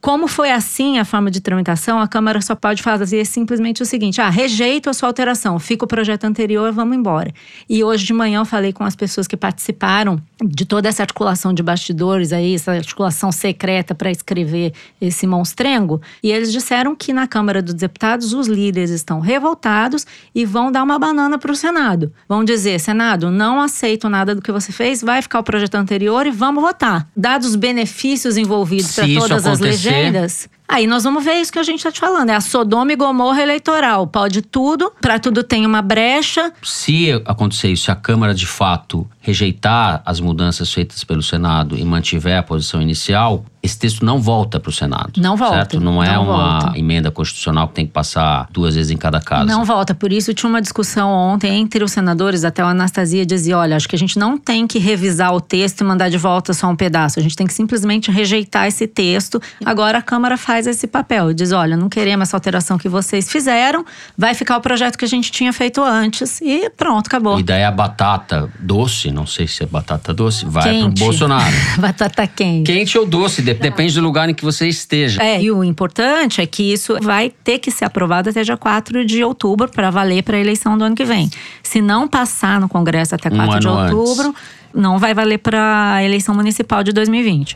Como foi assim a forma de tramitação, a Câmara só pode fazer simplesmente o seguinte: ah, rejeito a sua alteração, fica o projeto anterior, vamos embora. E hoje de manhã eu falei com as pessoas que participaram de toda essa articulação de bastidores aí, essa articulação secreta para escrever esse monstrengo, e eles disseram que na Câmara dos Deputados os líderes estão revoltados e vão dar uma banana para o Senado. Vão dizer: Senado, não aceito nada do que você fez, vai ficar o projeto anterior e vamos votar. Dados os benefícios envolvidos para todas as legendas agendas Aí nós vamos ver isso que a gente está te falando. É a Sodoma e Gomorra eleitoral. Pode tudo, para tudo tem uma brecha. Se acontecer isso, se a Câmara de fato rejeitar as mudanças feitas pelo Senado e mantiver a posição inicial, esse texto não volta para o Senado. Não volta. Certo? Não é não uma volta. emenda constitucional que tem que passar duas vezes em cada caso. Não volta. Por isso tinha uma discussão ontem entre os senadores, até o Anastasia dizia: olha, acho que a gente não tem que revisar o texto e mandar de volta só um pedaço. A gente tem que simplesmente rejeitar esse texto. Agora a Câmara faz esse papel. Diz: olha, não queremos essa alteração que vocês fizeram, vai ficar o projeto que a gente tinha feito antes. E pronto, acabou. E daí a batata doce, não sei se é batata doce, vai quente. pro Bolsonaro. batata quente. Quente ou doce, depende do lugar em que você esteja. É, e o importante é que isso vai ter que ser aprovado até dia 4 de outubro para valer para a eleição do ano que vem. Se não passar no Congresso até 4 um de outubro, antes. não vai valer para a eleição municipal de 2020.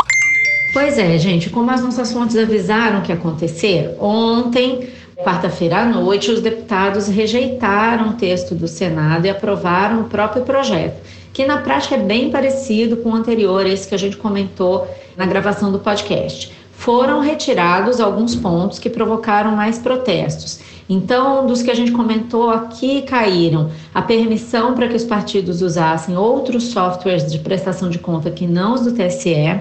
Pois é, gente, como as nossas fontes avisaram que ia acontecer, ontem Quarta-feira à noite, os deputados rejeitaram o texto do Senado e aprovaram o próprio projeto, que na prática é bem parecido com o anterior, esse que a gente comentou na gravação do podcast. Foram retirados alguns pontos que provocaram mais protestos. Então, dos que a gente comentou aqui, caíram a permissão para que os partidos usassem outros softwares de prestação de conta que não os do TSE,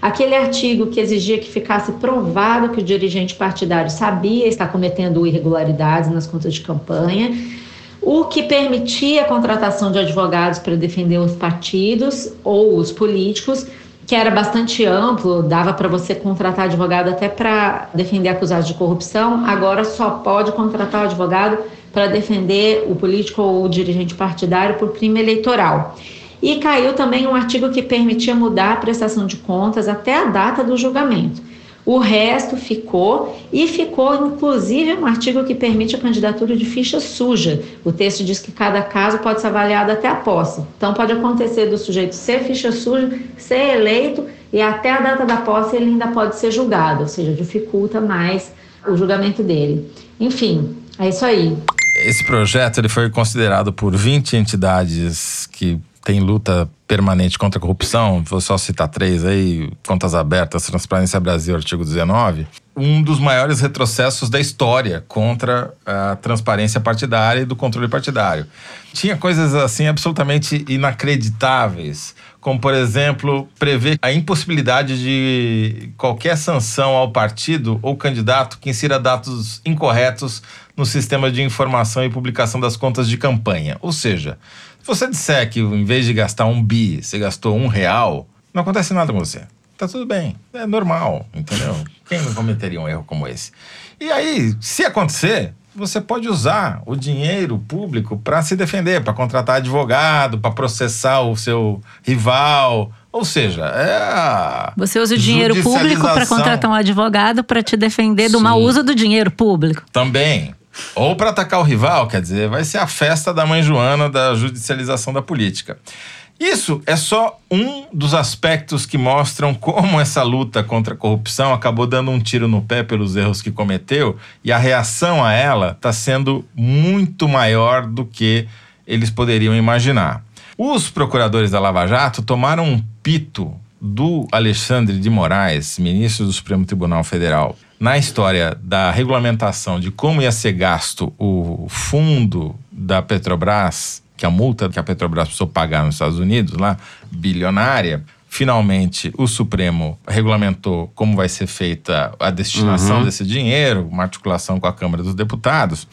aquele artigo que exigia que ficasse provado que o dirigente partidário sabia estar cometendo irregularidades nas contas de campanha, o que permitia a contratação de advogados para defender os partidos ou os políticos que era bastante amplo, dava para você contratar advogado até para defender acusados de corrupção, agora só pode contratar o advogado para defender o político ou o dirigente partidário por crime eleitoral. E caiu também um artigo que permitia mudar a prestação de contas até a data do julgamento. O resto ficou e ficou inclusive um artigo que permite a candidatura de ficha suja. O texto diz que cada caso pode ser avaliado até a posse. Então pode acontecer do sujeito ser ficha suja, ser eleito e até a data da posse ele ainda pode ser julgado, ou seja, dificulta mais o julgamento dele. Enfim, é isso aí. Esse projeto ele foi considerado por 20 entidades que têm luta permanente contra a corrupção, vou só citar três aí, Contas Abertas, Transparência Brasil, artigo 19, um dos maiores retrocessos da história contra a transparência partidária e do controle partidário. Tinha coisas assim absolutamente inacreditáveis, como por exemplo, prever a impossibilidade de qualquer sanção ao partido ou candidato que insira dados incorretos no sistema de informação e publicação das contas de campanha. Ou seja, se você disser que em vez de gastar um bi, você gastou um real, não acontece nada com você. Tá tudo bem. É normal, entendeu? Quem não cometeria um erro como esse? E aí, se acontecer, você pode usar o dinheiro público para se defender, para contratar advogado, para processar o seu rival. Ou seja, é a Você usa o dinheiro público para contratar um advogado para te defender do mau Sim. uso do dinheiro público. Também. Ou para atacar o rival, quer dizer, vai ser a festa da mãe Joana da judicialização da política. Isso é só um dos aspectos que mostram como essa luta contra a corrupção acabou dando um tiro no pé pelos erros que cometeu e a reação a ela está sendo muito maior do que eles poderiam imaginar. Os procuradores da Lava Jato tomaram um pito do Alexandre de Moraes, ministro do Supremo Tribunal Federal, na história da regulamentação de como ia ser gasto o fundo da Petrobras, que a multa que a Petrobras precisou pagar nos Estados Unidos, lá, bilionária. Finalmente, o Supremo regulamentou como vai ser feita a destinação desse dinheiro, uma articulação com a Câmara dos Deputados.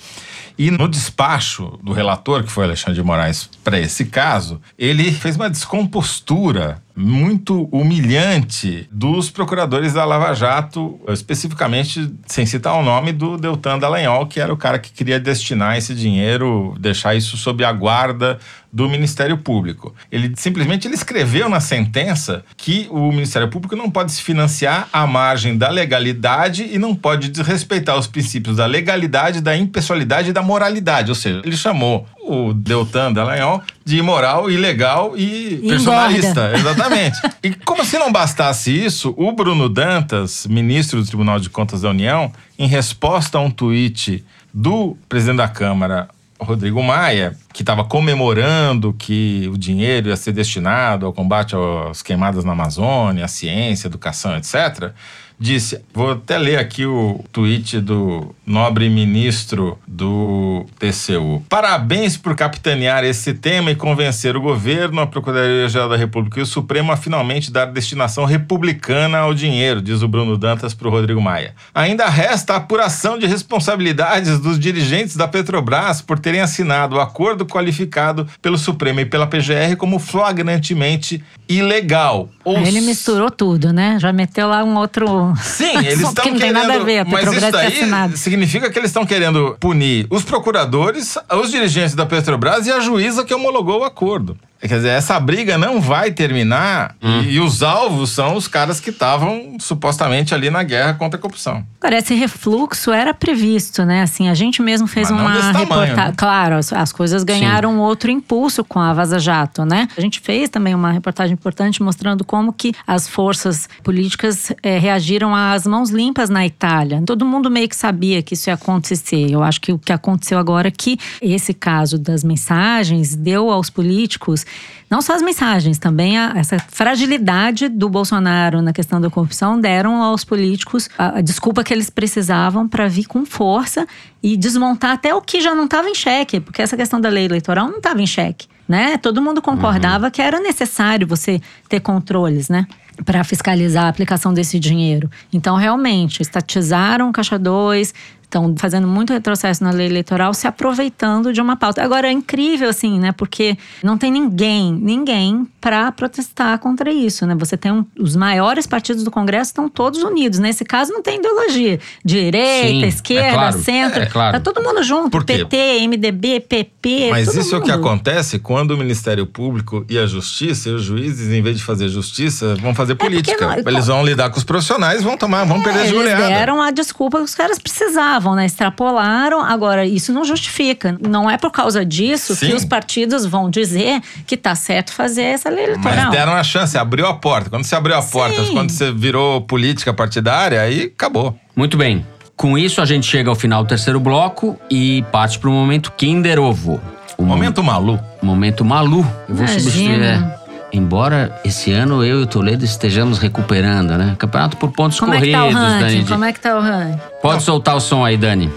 E no despacho do relator, que foi Alexandre de Moraes, para esse caso, ele fez uma descompostura muito humilhante dos procuradores da Lava Jato, especificamente sem citar o nome do Deltan Dallagnol, que era o cara que queria destinar esse dinheiro, deixar isso sob a guarda do Ministério Público. Ele simplesmente ele escreveu na sentença que o Ministério Público não pode se financiar à margem da legalidade e não pode desrespeitar os princípios da legalidade, da impessoalidade e da moralidade. Ou seja, ele chamou o Deltan Dallagnol de imoral, ilegal e E personalista. Exatamente. e como se não bastasse isso, o Bruno Dantas, ministro do Tribunal de Contas da União, em resposta a um tweet do presidente da Câmara, Rodrigo Maia, que estava comemorando que o dinheiro ia ser destinado ao combate às queimadas na Amazônia, à ciência, educação, etc., disse: vou até ler aqui o tweet do nobre ministro do TCU. Parabéns por capitanear esse tema e convencer o governo, a Procuradoria-Geral da República e o Supremo a finalmente dar destinação republicana ao dinheiro, diz o Bruno Dantas para o Rodrigo Maia. Ainda resta a apuração de responsabilidades dos dirigentes da Petrobras por terem assinado o acordo qualificado pelo Supremo e pela PGR como flagrantemente ilegal. Ele misturou tudo, né? Já meteu lá um outro. Sim, eles estão que não querendo. tem nada a ver, a mas isso daí significa que eles estão querendo punir os procuradores, os dirigentes da Petrobras e a juíza que homologou o acordo. Quer dizer, essa briga não vai terminar e, e os alvos são os caras que estavam supostamente ali na guerra contra a corrupção. Agora, esse refluxo era previsto, né? Assim, a gente mesmo fez Mas não uma reportagem. né? Claro, as, as coisas ganharam outro impulso com a Vaza Jato, né? A gente fez também uma reportagem importante mostrando como que as forças políticas eh, reagiram às mãos limpas na Itália. Todo mundo meio que sabia que isso ia acontecer. Eu acho que o que aconteceu agora é que esse caso das mensagens deu aos políticos não só as mensagens, também a, essa fragilidade do Bolsonaro na questão da corrupção deram aos políticos a, a desculpa que eles precisavam para vir com força e desmontar até o que já não estava em xeque, porque essa questão da lei eleitoral não estava em xeque, né? Todo mundo concordava que era necessário você ter controles, né? Para fiscalizar a aplicação desse dinheiro. Então, realmente, estatizaram o Caixa 2, Estão fazendo muito retrocesso na lei eleitoral, se aproveitando de uma pauta. Agora, é incrível, assim, né? Porque não tem ninguém, ninguém para protestar contra isso, né? Você tem um, os maiores partidos do Congresso estão todos unidos. Nesse caso, não tem ideologia. Direita, Sim, é esquerda, claro. centro. É claro. Tá todo mundo junto. PT, MDB, PP. Mas isso é o que mundo. acontece quando o Ministério Público e a Justiça, e os juízes, em vez de fazer justiça, vão fazer porque política. não- Eles vão lidar com os profissionais, vão tomar, vão perder a É, Eles deram a desculpa que os caras precisavam, né? Extrapolaram. Agora, isso não justifica. Não é por causa disso Sim. que os partidos vão dizer que tá certo fazer essa lei Mas eleitoral. deram a chance, abriu a porta. Quando você abriu a porta, Sim. quando você virou política partidária, aí acabou. Muito bem. Com isso, a gente chega ao final do terceiro bloco e parte para o momento Kinder Ovo. O Momento Malu. Momento Malu. Eu vou Imagina. substituir. é. Embora esse ano eu e o Toledo estejamos recuperando, né? Campeonato por pontos Como é que corridos, tá o ranking? Dani. Como é que tá o ranking? Pode soltar o som aí, Dani.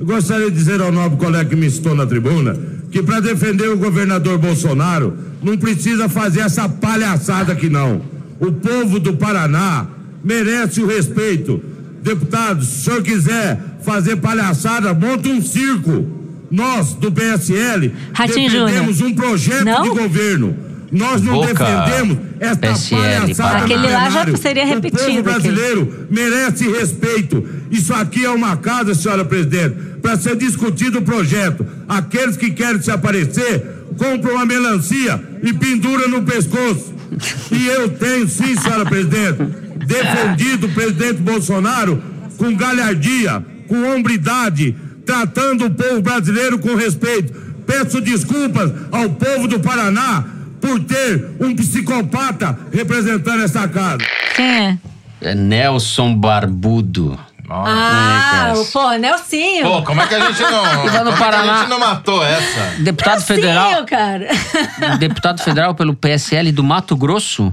Eu gostaria de dizer ao nobre colega que me citou na tribuna que para defender o governador Bolsonaro não precisa fazer essa palhaçada aqui não. O povo do Paraná merece o respeito. Deputados, se o senhor quiser fazer palhaçada, monta um circo. Nós, do PSL, Ratinho defendemos Júnior. um projeto Não? de governo. Nós não Boca. defendemos esta PSL, palhaçada Aquele lá já seria O repetido povo aqui. brasileiro merece respeito. Isso aqui é uma casa, senhora presidente, para ser discutido o projeto. Aqueles que querem se aparecer, compram uma melancia e pendura no pescoço. E eu tenho, sim, senhora presidente, defendido o presidente Bolsonaro com galhardia, com hombridade, tratando o povo brasileiro com respeito. Peço desculpas ao povo do Paraná por ter um psicopata representando essa casa. Quem é? É Nelson Barbudo. Ah, É, o pô, Nelsinho. Pô, como é que a gente não. lá no como é que a Paraná. gente não matou essa? Deputado Nelsinho, federal, cara. deputado federal pelo PSL do Mato Grosso.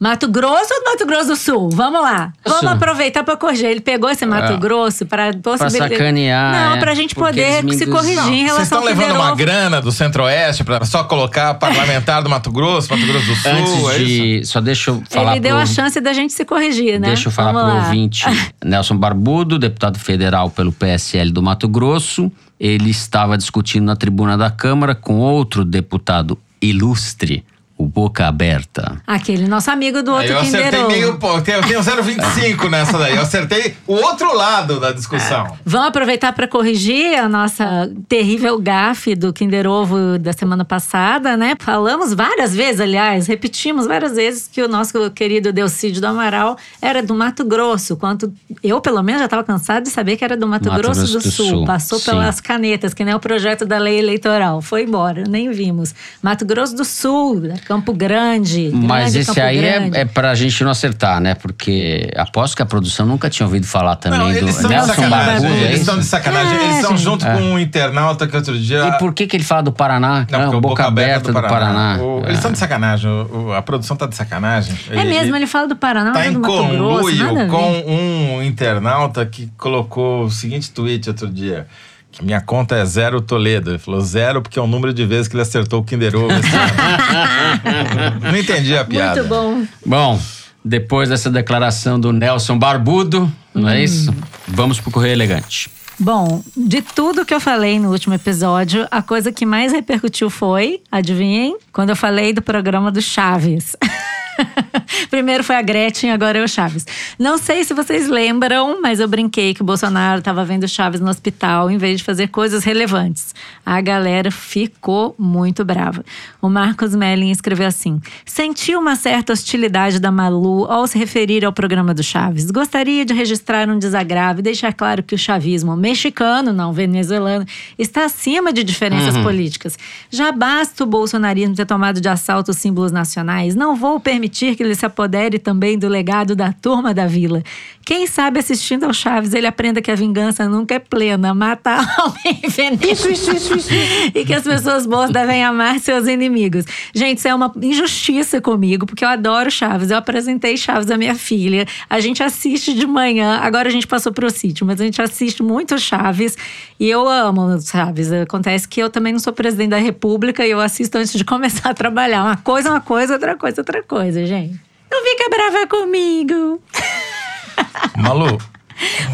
Mato Grosso ou Mato Grosso do Sul? Vamos lá. Vamos Sul. aproveitar para corrigir. Ele pegou esse Mato É. Grosso para possibilitar. sacanear, Não, é. para a gente poder se corrigir em Vocês relação estão ao levando uma grana do Centro-Oeste pra só colocar parlamentar do Mato Grosso, Mato Grosso do Sul, Antes é isso? de. Só deixa eu falar Ele deu pro- a chance da gente se corrigir, né? Deixa eu falar pro lá. ouvinte. Nelson Barbudo, deputado federal pelo PSL do Mato Grosso. Ele estava discutindo na tribuna da Câmara com outro deputado ilustre, o Boca Aberta. Aquele nosso amigo do Aí outro eu Kinder acertei Ovo. meio pouco. Eu tenho 0,25 nessa daí. Eu acertei o outro lado da discussão. Vamos aproveitar para corrigir a nossa terrível gafe do Kinder Ovo da semana passada, né? Falamos várias vezes, aliás, repetimos várias vezes que o nosso querido Delcídio do Amaral era do Mato Grosso. Quanto eu, pelo menos, já estava cansado de saber que era do Mato, Mato Grosso, Grosso do, do Sul. Sul, Passou sim. pelas canetas, que nem o projeto da lei eleitoral. Foi embora, nem vimos. Mato Grosso do Sul, Campo Grande. Mas grande esse Campo aí Grande. é, é pra gente não acertar, né? Porque aposto que a produção nunca tinha ouvido falar também Não, do eles estão de Nelson sacanagem. Barbudo. é Eles estão de sacanagem. É, eles estão gente. junto com um internauta que outro dia. E por que, que ele fala do Paraná? Não, Ah, porque o o Boca, Aberta do Paraná. O- É. Eles estão de sacanagem. o- o- a produção tá de sacanagem. É mesmo, ele fala do Paraná, Tá mas é em conluio com um internauta que colocou o seguinte tweet outro dia. Que minha conta é zero Toledo. Ele falou zero porque é o número de vezes que ele acertou o Kinder Ovo. Não entendi a piada. Muito bom. Bom, depois dessa declaração do Nelson Barbudo, não é isso? Vamos pro Correio Elegante. Bom, de tudo que eu falei no último episódio, a coisa que mais repercutiu foi, adivinhem, quando eu falei do programa do Chaves. Primeiro foi a Gretchen, agora é o Chaves. Não sei se vocês lembram, mas eu brinquei que o Bolsonaro estava vendo Chaves no hospital em vez de fazer coisas relevantes. A galera ficou muito brava. O Marcos Melling escreveu assim: Senti uma certa hostilidade da Malu ao se referir ao programa do Chaves. Gostaria de registrar um desagravo e deixar claro que o chavismo mexicano, não venezuelano, está acima de diferenças políticas. Já basta o bolsonarismo ter tomado de assalto os símbolos nacionais. Não vou permitir que ele se apodere também do legado da turma da vila. Quem sabe assistindo ao Chaves ele aprenda que a vingança nunca é plena, mata a alma e envenena. E que as pessoas boas devem amar seus inimigos. Gente, isso é uma injustiça comigo, porque eu adoro Chaves. Eu apresentei Chaves à minha filha. A gente assiste de manhã. Agora a gente passou pro sítio, mas a gente assiste muito Chaves. E eu amo Chaves. Acontece que eu também não sou presidente da República e eu assisto antes de começar a trabalhar. Uma coisa uma coisa, outra coisa outra coisa, gente. Não fica brava comigo. Malu,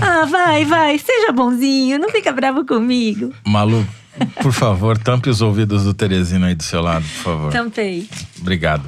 Ah, vai, vai. Seja bonzinho. Não fica bravo comigo. Malu, por favor, tampe os ouvidos do Teresino aí do seu lado, por favor. Tampei. Obrigado.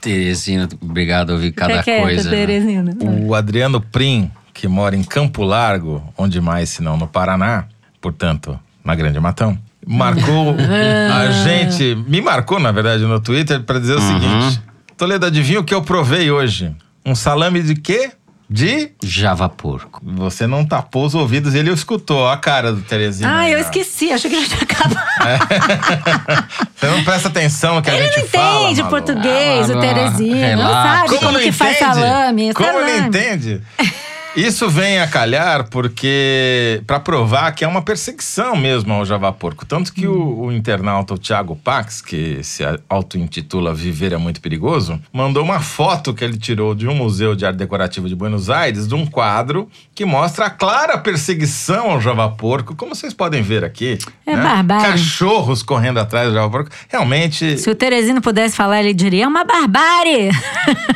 Teresina, obrigado a ouvir cada quieta, coisa. né? Teresina. O Adriano Prim, que mora em Campo Largo, onde mais se não no Paraná, portanto, na Grande Matão, marcou a gente, me marcou na verdade no Twitter para dizer o seguinte: Toledo, adivinha o que eu provei hoje? Um salame de quê? De. Java porco. Você não tapou os ouvidos, ele escutou a cara do Teresina. Ah, eu esqueci. Achei que já tinha acabado. Você não presta atenção no que a Ele gente não fala. entende Malu. português, Ah, o Malu, Teresina. Não sabe como, não que faz entende? salame. Como salame. não entende? Isso vem a calhar porque para provar que é uma perseguição mesmo ao Java Porco. Tanto que o, o internauta o Thiago Pax, que se auto-intitula Viver é Muito Perigoso, mandou uma foto que ele tirou de um museu de arte decorativa de Buenos Aires, de um quadro que mostra a clara perseguição ao Java Porco, como vocês podem ver aqui. É barbárie. Cachorros correndo atrás do Java Porco. Realmente. Se o Teresino pudesse falar, ele diria: é uma barbárie.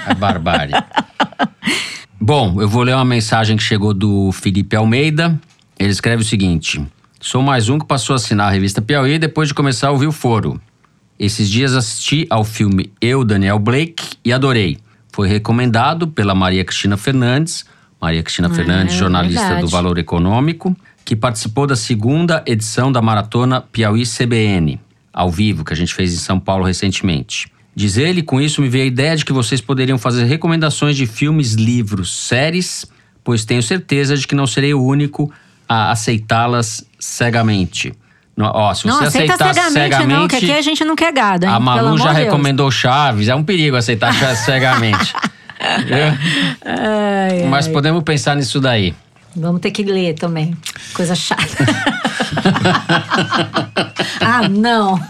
A barbárie. Bom, eu vou ler uma mensagem que chegou do Felipe Almeida. Ele escreve o seguinte: Sou mais um que passou a assinar a revista Piauí depois de começar a ouvir o foro. Esses dias assisti ao filme Eu, Daniel Blake, e adorei. Foi recomendado pela Maria Cristina Fernandes, Maria Cristina Fernandes, é jornalista verdade. do Valor Econômico, que participou da segunda edição da maratona Piauí CBN, ao vivo, que a gente fez em São Paulo recentemente. Diz ele, com isso me veio a ideia de que vocês poderiam fazer recomendações de filmes, livros, séries, pois tenho certeza de que não serei o único a aceitá-las cegamente. Não, ó, se Não você aceita aceitar cegamente, cegamente, não, que aqui a gente não quer gado, hein? a Malu já de Deus. recomendou Chaves, é um perigo aceitar cegamente. Ai, Mas ai. podemos pensar nisso daí. Vamos ter que ler também. Coisa chata. ah, não.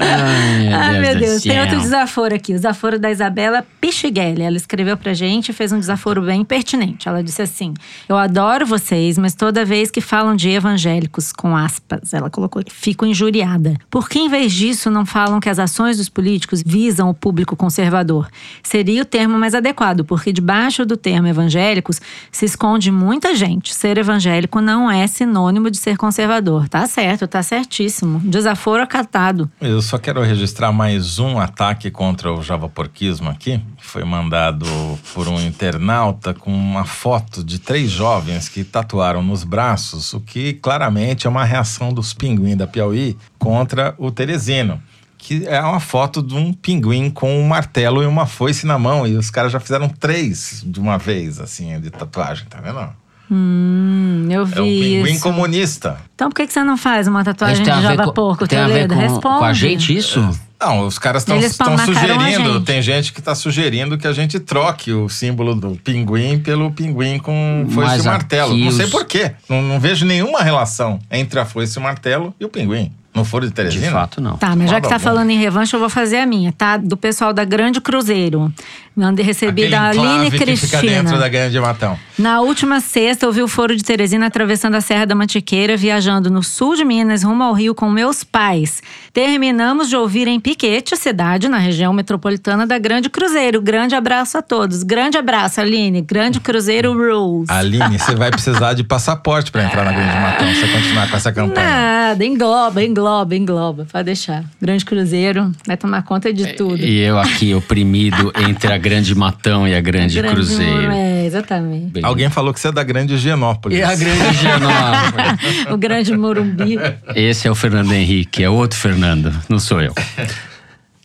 Ai, Ai, meu do Deus. Tem céu. outro desaforo aqui. O desaforo da Isabela Pichiguelli. Ela escreveu pra gente e fez um desaforo bem pertinente. Ela disse assim: Eu adoro vocês, mas toda vez que falam de evangélicos, com aspas, ela colocou aqui, fico injuriada. Por que, em vez disso, não falam que as ações dos políticos visam o público conservador? Seria o termo mais adequado, porque debaixo do termo evangélicos se esconde muita gente. Ser evangélico não é sinônimo de ser conservador. Tá certo, tá certíssimo. Desaforo acatado. Eu só quero registrar mais um ataque contra o javaporquismo aqui, foi mandado por um internauta com uma foto de três jovens que tatuaram nos braços, o que claramente é uma reação dos pinguim da Piauí contra o Teresino. Que é uma foto de um pinguim com um martelo e uma foice na mão. E os caras já fizeram três de uma vez, assim, de tatuagem, tá vendo? Hum, eu vi É um pinguim isso. comunista. Então por que, que você não faz uma tatuagem de Java com- Porco, tem a ver com, Responde. com a gente isso? Não, os caras estão sugerindo, gente. tem gente que está sugerindo que a gente troque o símbolo do pinguim pelo pinguim com foice Mas e martelo. aqui Não sei os- por quê. Não, não vejo nenhuma relação entre a foice e o martelo e o pinguim. No foro de De Teresina? fato, não. Tá, mas já que tá bom. falando em revanche, eu vou fazer a minha, tá? Do pessoal da Grande Cruzeiro. Mandei recebi Aquele da Aline enclave que fica Cristina. dentro da Grande Matão. Na última sexta, eu vi o Foro de Teresina atravessando a Serra da Mantiqueira, viajando no sul de Minas, rumo ao Rio com meus pais. Terminamos de ouvir em Piquete, cidade na região metropolitana da Grande Cruzeiro. Grande abraço a todos. Grande abraço, Aline. Grande Cruzeiro Rules. Aline, você vai precisar de passaporte para entrar na Grande Matão, se você continuar com essa campanha. Nada, engloba, engloba, engloba. Pode deixar. Grande Cruzeiro vai tomar conta de tudo. E eu aqui, oprimido entre a Grande Matão e a Grande, Grande Cruzeiro. É, exatamente. Bem, Alguém falou que você é da Grande Higienópolis. E a Grande Genópolis. o grande Morumbi. Esse é o Fernando Henrique, é outro Fernando, não sou eu.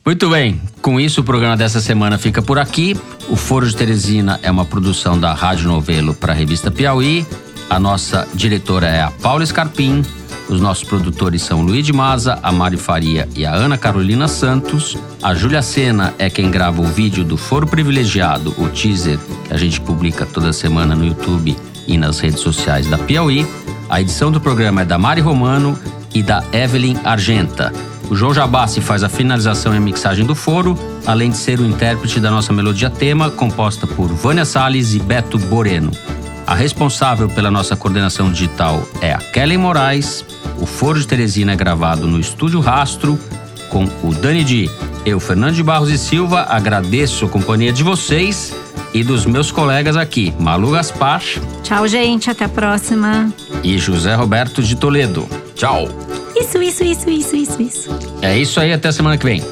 Muito bem, com isso o programa dessa semana fica por aqui. O Foro de Teresina é uma produção da Rádio Novelo para a revista Piauí. A nossa diretora é a Paula Scarpim. Os nossos produtores são Luiz de Maza, a Mari Faria e a Ana Carolina Santos. A Júlia Sena é quem grava o vídeo do Foro Privilegiado, o teaser, que a gente publica toda semana no YouTube e nas redes sociais da Piauí. A edição do programa é da Mari Romano e da Evelyn Argenta. O João Jabassi faz a finalização e a mixagem do foro, além de ser o intérprete da nossa melodia tema, composta por Vânia Salles e Beto Boreno. A responsável pela nossa coordenação digital é a Kellen Moraes. O Foro de Teresina é gravado no Estúdio Rastro, com o Dani Di Eu, Fernando de Barros e Silva, agradeço a companhia de vocês e dos meus colegas aqui, Malu Gaspar. Tchau, gente. Até a próxima. E José Roberto de Toledo. Tchau. Isso, isso, isso, isso, isso, isso. É isso aí, até semana que vem.